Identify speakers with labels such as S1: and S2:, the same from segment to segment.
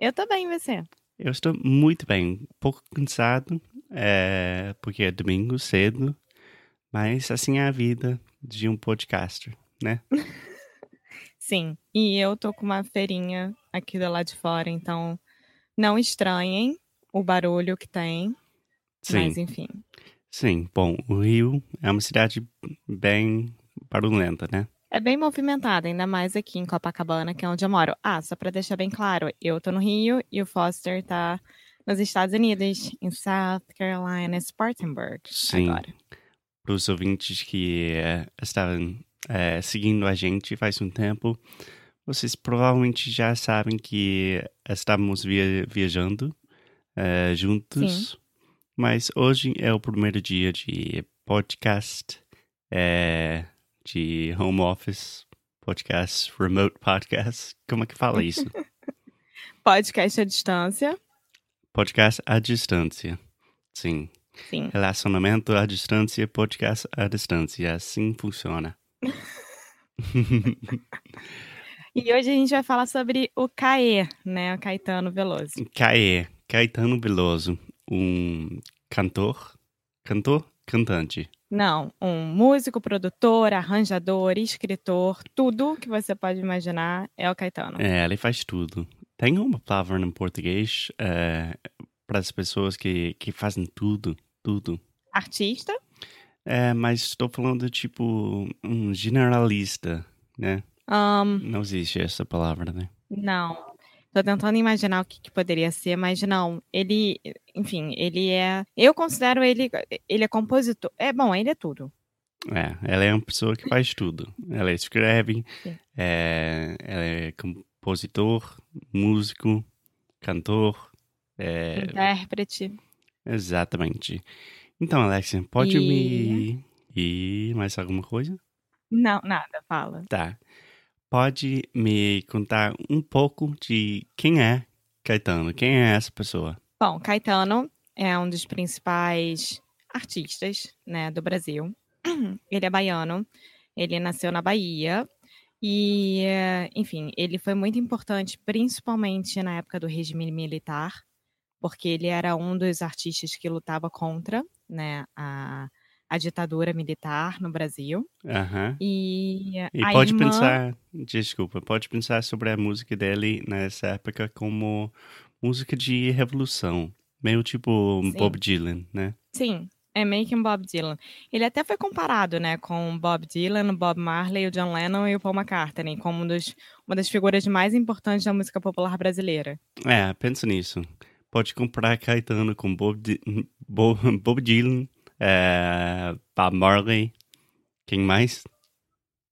S1: Eu tô bem, e você?
S2: Eu estou muito bem, um pouco cansado, é, porque é domingo cedo, mas assim é a vida de um podcaster, né?
S1: Sim, e eu tô com uma feirinha aqui do lado de fora, então não estranhem o barulho que tem,
S2: Sim.
S1: mas enfim.
S2: Sim, bom, o Rio é uma cidade bem barulhenta, né?
S1: É bem movimentada, ainda mais aqui em Copacabana, que é onde eu moro. Ah, só pra deixar bem claro, eu tô no Rio e o Foster tá nos Estados Unidos, em South Carolina, Spartanburg,
S2: Sim. Para os ouvintes que eh, estavam eh, seguindo a gente faz um tempo, vocês provavelmente já sabem que estamos via- viajando eh, juntos, mas hoje é o primeiro dia de podcast, eh, de home office, podcast, remote podcast. Como é que fala isso?
S1: Podcast à distância,
S2: podcast à distância. Sim.
S1: sim.
S2: Relacionamento à distância, podcast à distância. Assim funciona.
S1: E hoje a gente vai falar sobre o Caê, né, o Caetano Veloso.
S2: Caê, Caetano Veloso, um cantor, cantor, cantante.
S1: Não, um músico, produtor, arranjador, escritor, tudo que você pode imaginar é o Caetano.
S2: É, ele faz tudo. Tem uma palavra em português para as pessoas que, que fazem tudo, tudo.
S1: Artista,
S2: É, mas estou falando tipo um generalista, né?
S1: ahn,
S2: Não existe essa palavra, né?
S1: não. Tô tentando imaginar o que, que poderia ser, mas não. Ele, enfim, ele é. Eu considero ele. Ele é compositor. É bom, ele é tudo.
S2: É, ela é uma pessoa que faz tudo. Ela escreve, é, ela é compositor, músico, cantor. É,
S1: Intérprete.
S2: exatamente. Então, Alexia, pode
S1: E-
S2: me. E mais alguma coisa?
S1: Não, nada, fala.
S2: Tá. Pode me contar um pouco de quem é Caetano? Quem é essa pessoa?
S1: Bom, Caetano é um dos principais artistas, né, do Brasil. Ele é baiano, ele nasceu na Bahia e, enfim, ele foi muito importante, principalmente na época do regime militar, porque ele era um dos artistas que lutava contra, né, a, a ditadura militar no Brasil.
S2: Aham.
S1: E,
S2: E
S1: a
S2: pode
S1: irmã-
S2: pensar, desculpa, pode pensar sobre a música dele nessa época como música de revolução, meio tipo
S1: Sim.
S2: Bob Dylan, né?
S1: Sim, é meio que um Bob Dylan. Ele até foi comparado, né, com Bob Dylan, Bob Marley, o John Lennon e o Paul McCartney, como um dos, uma das figuras mais importantes da música popular brasileira.
S2: É, pensa nisso. Pode comparar Caetano com Bob, Dy- Bo- Bob Dylan, é, Bob Marley, quem mais?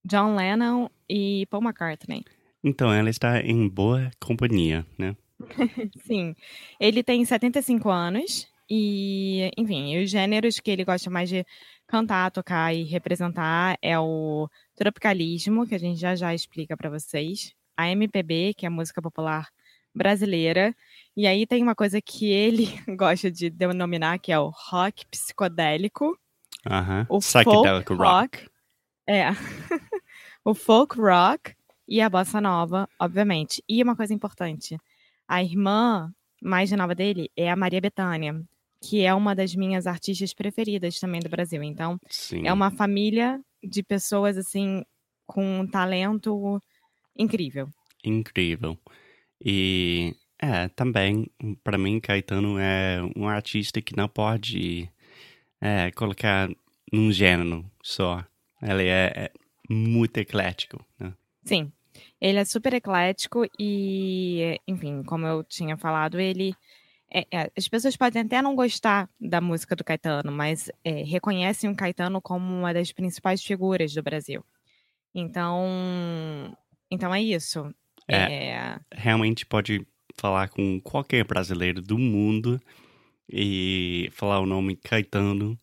S1: John Lennon e Paul McCartney.
S2: Então, ela está em boa companhia, né?
S1: Sim, ele tem 75 anos e, enfim, os gêneros que ele gosta mais de cantar, tocar e representar é o tropicalismo, que a gente já já explica para vocês, a MPB, que é a música popular brasileira, e aí tem uma coisa que ele gosta de denominar que é o rock psicodélico,
S2: Aham.
S1: o
S2: Psychedelic
S1: folk
S2: rock.
S1: É. o folk rock e a bossa nova, obviamente. E uma coisa importante, a irmã mais nova dele é a Maria Bethânia, que é uma das minhas artistas preferidas também do Brasil. Então,
S2: Sim.
S1: é uma família de pessoas assim com um talento incrível.
S2: Incrível. E é, também, para mim, Caetano é um artista que não pode é, colocar num gênero só. Ele é, é muito eclético, né?
S1: Sim. Ele é super eclético e, enfim, como eu tinha falado, ele. É, é, as pessoas podem até não gostar da música do Caetano, mas é, reconhecem o Caetano como uma das principais figuras do Brasil. Então, então é isso.
S2: É,
S1: É,
S2: realmente pode falar com qualquer brasileiro do mundo e falar o nome Caetano.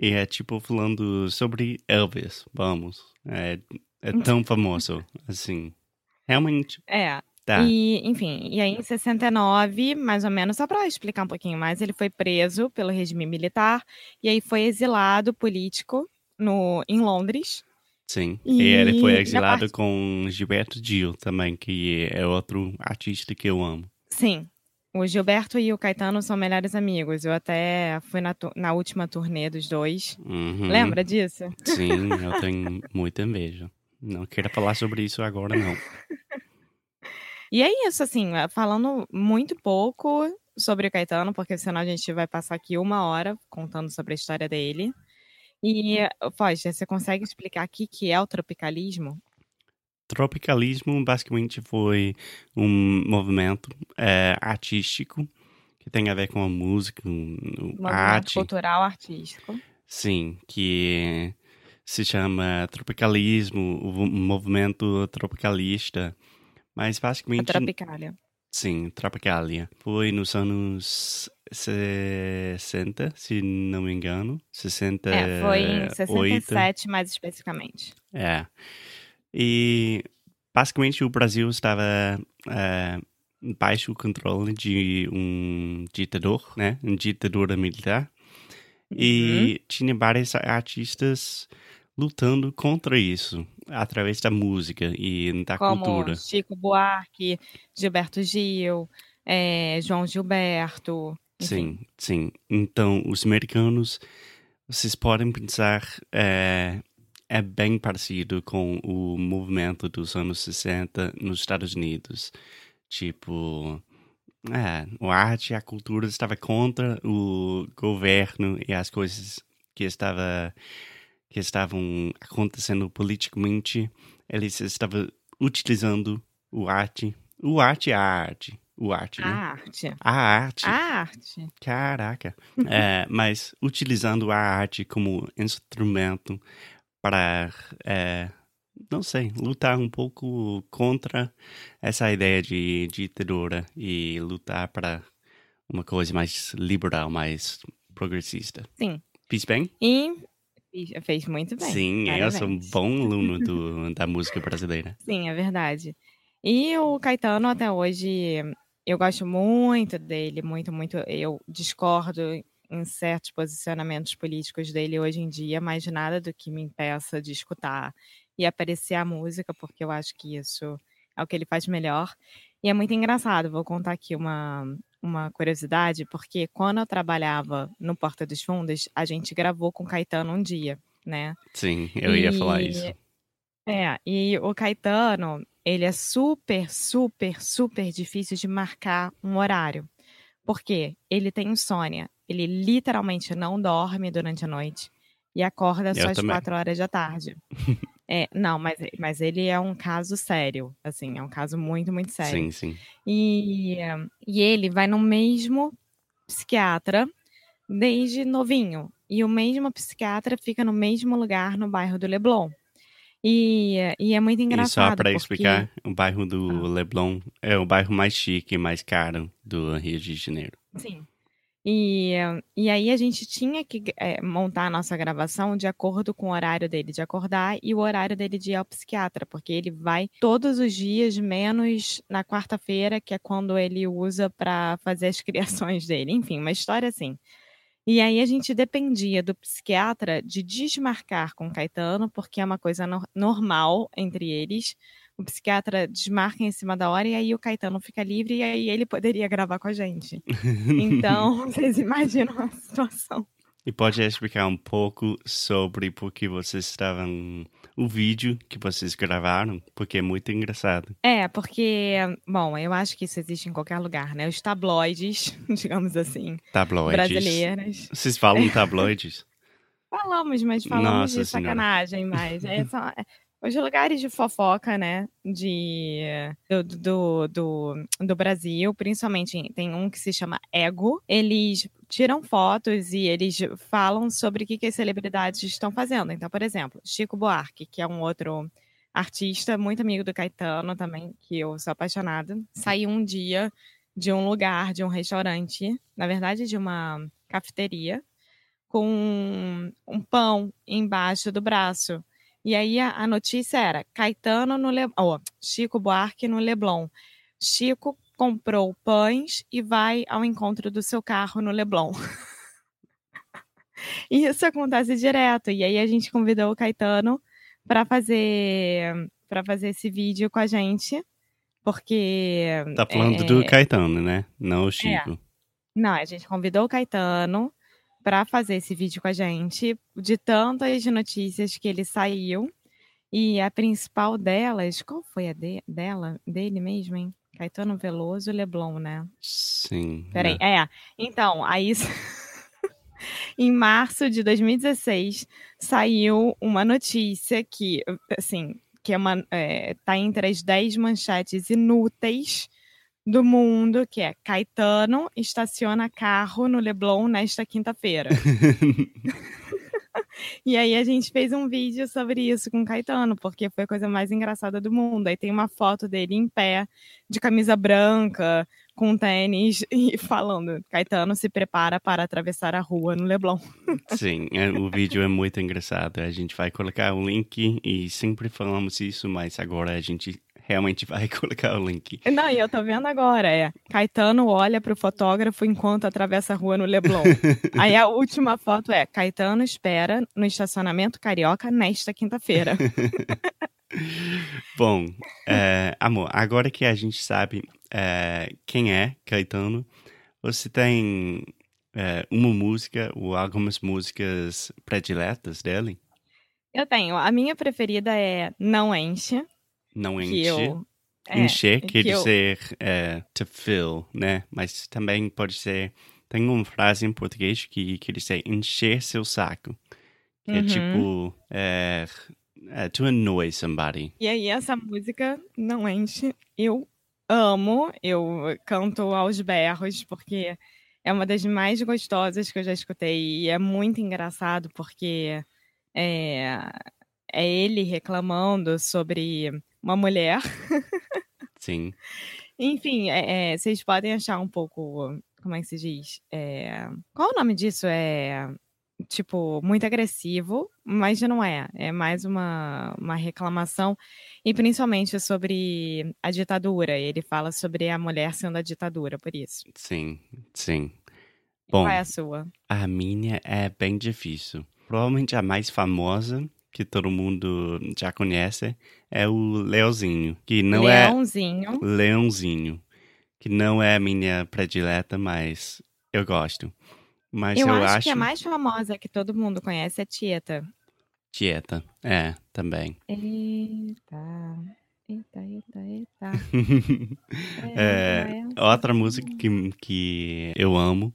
S2: E é tipo falando sobre Elvis, vamos. É, é tão famoso, assim. Realmente,
S1: é.
S2: tá.
S1: E, enfim, e aí em 69, mais ou menos, só para explicar um pouquinho mais, ele foi preso pelo regime militar e aí foi exilado político no, em Londres.
S2: Sim. E, ele foi
S1: E
S2: exilado
S1: parte-
S2: com Gilberto Gil também, que é outro artista que eu amo.
S1: Sim. O Gilberto e o Caetano são melhores amigos. Eu até fui na, tu- na última turnê dos dois.
S2: Uhum.
S1: Lembra disso?
S2: Sim, eu tenho muita inveja. Não quero falar sobre isso agora, não.
S1: E é isso, assim, falando muito pouco sobre o Caetano, porque senão a gente vai passar aqui uma hora contando sobre a história dele. E, Foster, você consegue explicar aqui o que é o tropicalismo?
S2: Tropicalismo basicamente foi um movimento é, artístico que tem a ver com a música, um- a
S1: Movimento
S2: arte,
S1: cultural artístico.
S2: sim, que se chama tropicalismo, o movimento tropicalista, mas
S1: A
S2: basicamente,
S1: Tropicália.
S2: sim, Tropicalia. Foi nos anos 60, se não me engano, 68.
S1: É, foi em 67, mais especificamente.
S2: É. E basicamente o Brasil estava é, baixo controle de um ditador, né? Um ditadura militar. E tinha vários artistas lutando contra isso, através da música e da
S1: Como
S2: cultura.
S1: Chico Buarque, Gilberto Gil, é, João Gilberto.
S2: Sim, sim. Então, os americanos, vocês podem pensar, é, é bem parecido com o movimento dos anos 60 nos Estados Unidos. Tipo, é, a arte e a cultura estava contra o governo e as coisas que estava que estavam acontecendo politicamente. Eles estavam utilizando o arte, o arte é a arte, o arte,
S1: A
S2: né?
S1: arte.
S2: A arte.
S1: A arte.
S2: Caraca. É, mas utilizando a arte como instrumento para, é, não sei, lutar um pouco contra essa ideia de ditadura e lutar para uma coisa mais liberal, mais progressista.
S1: Sim.
S2: Fiz bem?
S1: E fez muito bem.
S2: Sim, eu sou um
S1: parabéns.
S2: bom aluno do, da música brasileira.
S1: Sim, é verdade. E o Caetano, até hoje, eu gosto muito dele, muito, muito. Eu discordo em certos posicionamentos políticos dele hoje em dia, mas nada do que me impeça de escutar e apreciar a música, porque eu acho que isso é o que ele faz melhor. E é muito engraçado, vou contar aqui uma, uma curiosidade, porque quando eu trabalhava no Porta dos Fundos, a gente gravou com o Caetano um dia, né?
S2: Sim, eu ia falar
S1: E-
S2: isso.
S1: É, e o Caetano, ele é super, super, super difícil de marcar um horário. Por quê? Ele tem insônia. Ele literalmente não dorme durante a noite e acorda só às quatro horas da tarde. É, não, mas, mas ele é um caso sério, assim, é um caso muito, muito sério.
S2: Sim, sim.
S1: E, e ele vai no mesmo psiquiatra desde novinho. E o mesmo psiquiatra fica no mesmo lugar no bairro do Leblon. E, e é muito
S2: E
S1: engraçado.
S2: só para
S1: porque-
S2: explicar, o bairro do
S1: Ah.
S2: Leblon é o bairro mais chique e mais caro do Rio de Janeiro.
S1: Sim. E, e aí a gente tinha que eh, montar a nossa gravação de acordo com o horário dele de acordar e o horário dele de ir ao psiquiatra, porque ele vai todos os dias, menos na quarta-feira, que é quando ele usa para fazer as criações dele. Enfim, uma história assim. E aí a gente dependia do psiquiatra de desmarcar com o Caetano, porque é uma coisa no- normal entre eles. O psiquiatra desmarca em cima da hora e aí o Caetano fica livre e aí ele poderia gravar com a gente. Então, vocês imaginam a situação.
S2: E pode explicar um pouco sobre por que vocês estavam. O vídeo que vocês gravaram, porque é muito engraçado.
S1: É, porque, bom, eu acho que isso existe em qualquer lugar, né? Os tabloides, digamos assim,
S2: Tabloides.
S1: brasileiras.
S2: Vocês falam tabloides?
S1: Falamos, mas falamos
S2: Nossa
S1: de
S2: Senhora.
S1: sacanagem, mas é só- é, os lugares de fofoca, né, de, do, do, do, do Brasil, principalmente tem um que se chama Ego, eles tiram fotos e eles falam sobre o que, que as celebridades estão fazendo. Então, por exemplo, Chico Buarque, que é um outro artista muito amigo do Caetano também, que eu sou apaixonada, saiu um dia de um lugar, de um restaurante, na verdade de uma cafeteria, com um pão embaixo do braço. E aí a, a notícia era Caetano no Le... oh, Chico Buarque no Leblon. Chico comprou pães e vai ao encontro do seu carro no Leblon. e isso acontece direto. E aí a gente convidou o Caetano para fazer para fazer esse vídeo com a gente, porque
S2: Tá falando
S1: é,
S2: do Caetano, né? Não o Chico.
S1: não, a gente convidou o Caetano para fazer esse vídeo com a gente, de tantas notícias que ele saiu. E a principal delas, qual foi a de- dela, dele mesmo, hein? Caetano Veloso Leblon, né?
S2: Sim.
S1: Peraí,
S2: né?
S1: é. Então, aí em março de 2016 saiu uma notícia que, assim, que é uma, é, tá entre as 10 manchetes inúteis do mundo, que é Caetano estaciona carro no Leblon nesta quinta-feira. E aí a gente fez um vídeo sobre isso com Caetano, porque foi a coisa mais engraçada do mundo. Aí tem uma foto dele em pé, de camisa branca, com tênis, e falando: Caetano se prepara para atravessar a rua no Leblon.
S2: Sim, é, o vídeo é muito engraçado. A gente vai colocar o link e sempre falamos isso, mas agora a gente realmente vai colocar o link.
S1: Não, e eu tô vendo agora, é. Caetano olha pro fotógrafo enquanto atravessa a rua no Leblon. Aí a última foto é: Caetano espera no estacionamento carioca nesta quinta-feira.
S2: Bom, é, amor, agora que a gente sabe é, quem é Caetano, você tem é, uma música ou algumas músicas prediletas dele?
S1: Eu tenho. A minha preferida é Não Enche.
S2: Não
S1: Que
S2: enche.
S1: eu. é,
S2: Encher
S1: que
S2: quer
S1: eu-
S2: dizer é, to fill, né? Mas também pode ser. Tem uma frase em português que quer dizer encher seu saco. Que é
S1: Uhum.
S2: tipo. É, é, to annoy somebody.
S1: E aí, essa música não enche. Eu amo, eu canto aos berros, porque é uma das mais gostosas que eu já escutei. E é muito engraçado, porque é, é ele reclamando sobre uma mulher.
S2: Sim.
S1: Enfim, é- é, vocês podem achar um pouco. Como é que se diz? É, qual o nome disso? É. Tipo, muito agressivo, mas já não é. É mais uma, uma reclamação, e principalmente sobre a ditadura. Ele fala sobre a mulher sendo a ditadura, por isso.
S2: Sim. Sim. Bom,
S1: Qual é a sua?
S2: a minha é bem difícil. Provavelmente a mais famosa, que todo mundo já conhece, é o Leozinho. Que não é.
S1: Leãozinho.
S2: Leãozinho. Que não é a minha predileta, mas eu gosto. Mas
S1: Eu,
S2: eu,
S1: acho,
S2: acho.
S1: que a mais famosa que todo mundo conhece é Tieta.
S2: Tieta. É, também.
S1: Eita, eita, eita, eita.
S2: É,
S1: É,
S2: outra música que, que eu amo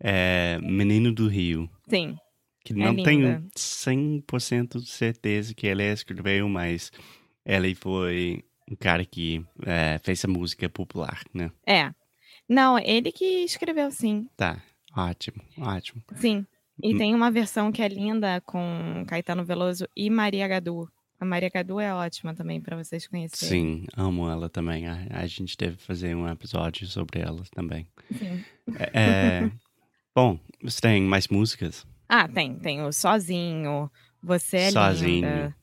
S2: é Menino do Rio.
S1: Sim,
S2: Que
S1: É
S2: não
S1: linda.
S2: tenho 100% de certeza que ele escreveu, mas ele foi um cara que é, fez a música popular, né?
S1: é. Não, ele que escreveu, sim.
S2: Tá, ótimo, ótimo.
S1: Sim. E
S2: Hum.
S1: tem uma versão que é linda com Caetano Veloso e Maria Gadu. A Maria Gadu é ótima também pra vocês conhecerem.
S2: Sim, amo ela também. A, a gente deve fazer um episódio sobre ela também.
S1: Sim.
S2: É, é, bom, você tem mais músicas?
S1: Ah, tem. Tem o Sozinho, Você é
S2: Sozinho.
S1: Linda,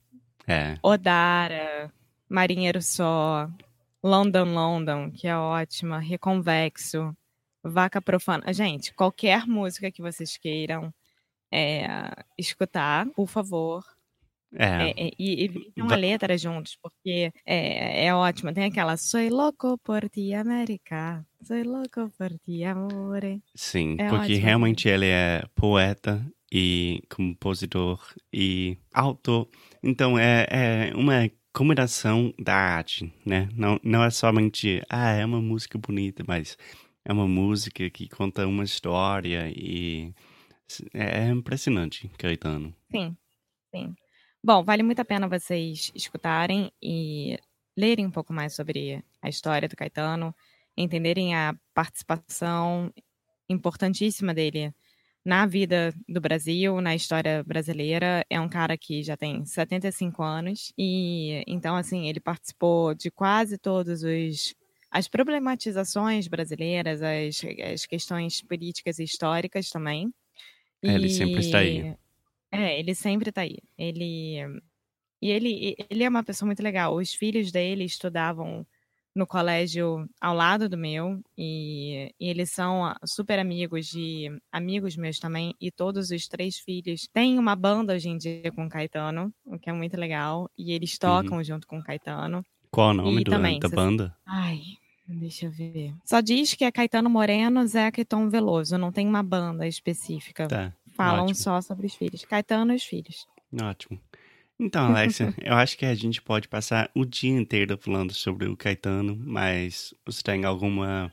S2: É,
S1: Odara, Marinheiro Só, London London, que é ótima, Reconvexo, Vaca Profana. Gente, qualquer música que vocês queiram é, escutar, por favor,
S2: é,
S1: É, é, e evitem
S2: Va-
S1: a letra juntos, porque é, é ótimo. Tem aquela Soy louco por ti, América. Soy louco por ti, amore.
S2: sim,
S1: é
S2: porque
S1: ótimo.
S2: realmente ele é poeta e compositor e autor. Então é, é uma combinação da arte, né? Não, não é somente, ah, é uma música bonita, mas é uma música que conta uma história e É impressionante, Caetano.
S1: Sim, sim. Bom, vale muito a pena vocês escutarem e lerem um pouco mais sobre a história do Caetano, entenderem a participação importantíssima dele na vida do Brasil, na história brasileira. É um cara que já tem 75 anos e então assim, ele participou de quase todos os as problematizações brasileiras, as, as questões políticas e históricas também.
S2: É, ele sempre está aí.
S1: É, ele sempre está aí. Ele e ele, ele é uma pessoa muito legal. Os filhos dele estudavam no colégio ao lado do meu e, e, eles são super amigos de amigos meus também e todos os três filhos têm uma banda hoje em dia com o Caetano, o que é muito legal e eles uhum. tocam uhum. junto com o Caetano.
S2: Qual o nome do, também, da banda?
S1: Ai, deixa eu ver. Só diz que é Caetano Moreno, Zeca e Tom Veloso, não tem uma banda específica.
S2: Tá.
S1: Falam
S2: ótimo.
S1: só sobre os filhos. Caetano e os filhos.
S2: Ótimo. Então, Alexia, eu acho que a gente pode passar o dia inteiro falando sobre o Caetano, mas você tem alguma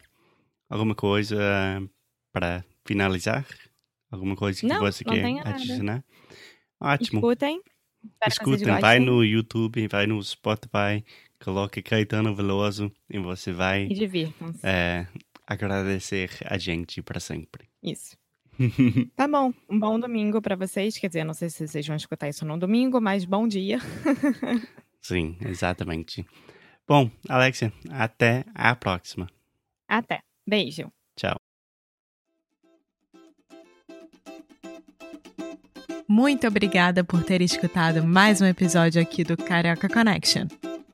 S2: alguma coisa para finalizar? Alguma coisa que
S1: não,
S2: você
S1: não
S2: quer adicionar? Ótimo.
S1: Escutem.
S2: Escutem, vai no YouTube, vai no Spotify, coloque Caetano Veloso e você vai
S1: e divirtam-se.
S2: É, agradecer a gente para sempre.
S1: Isso. Tá bom, um bom domingo para vocês. Quer dizer, não sei se vocês vão escutar isso no domingo, mas bom dia.
S2: Sim, exatamente. Bom, Alexia, até a próxima.
S1: Até. Beijo.
S2: Tchau.
S1: Muito obrigada por ter escutado mais um episódio aqui do Carioca Connection.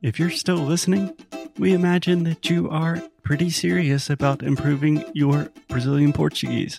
S2: If you're still listening, we imagine that you are pretty serious about improving your Brazilian Portuguese.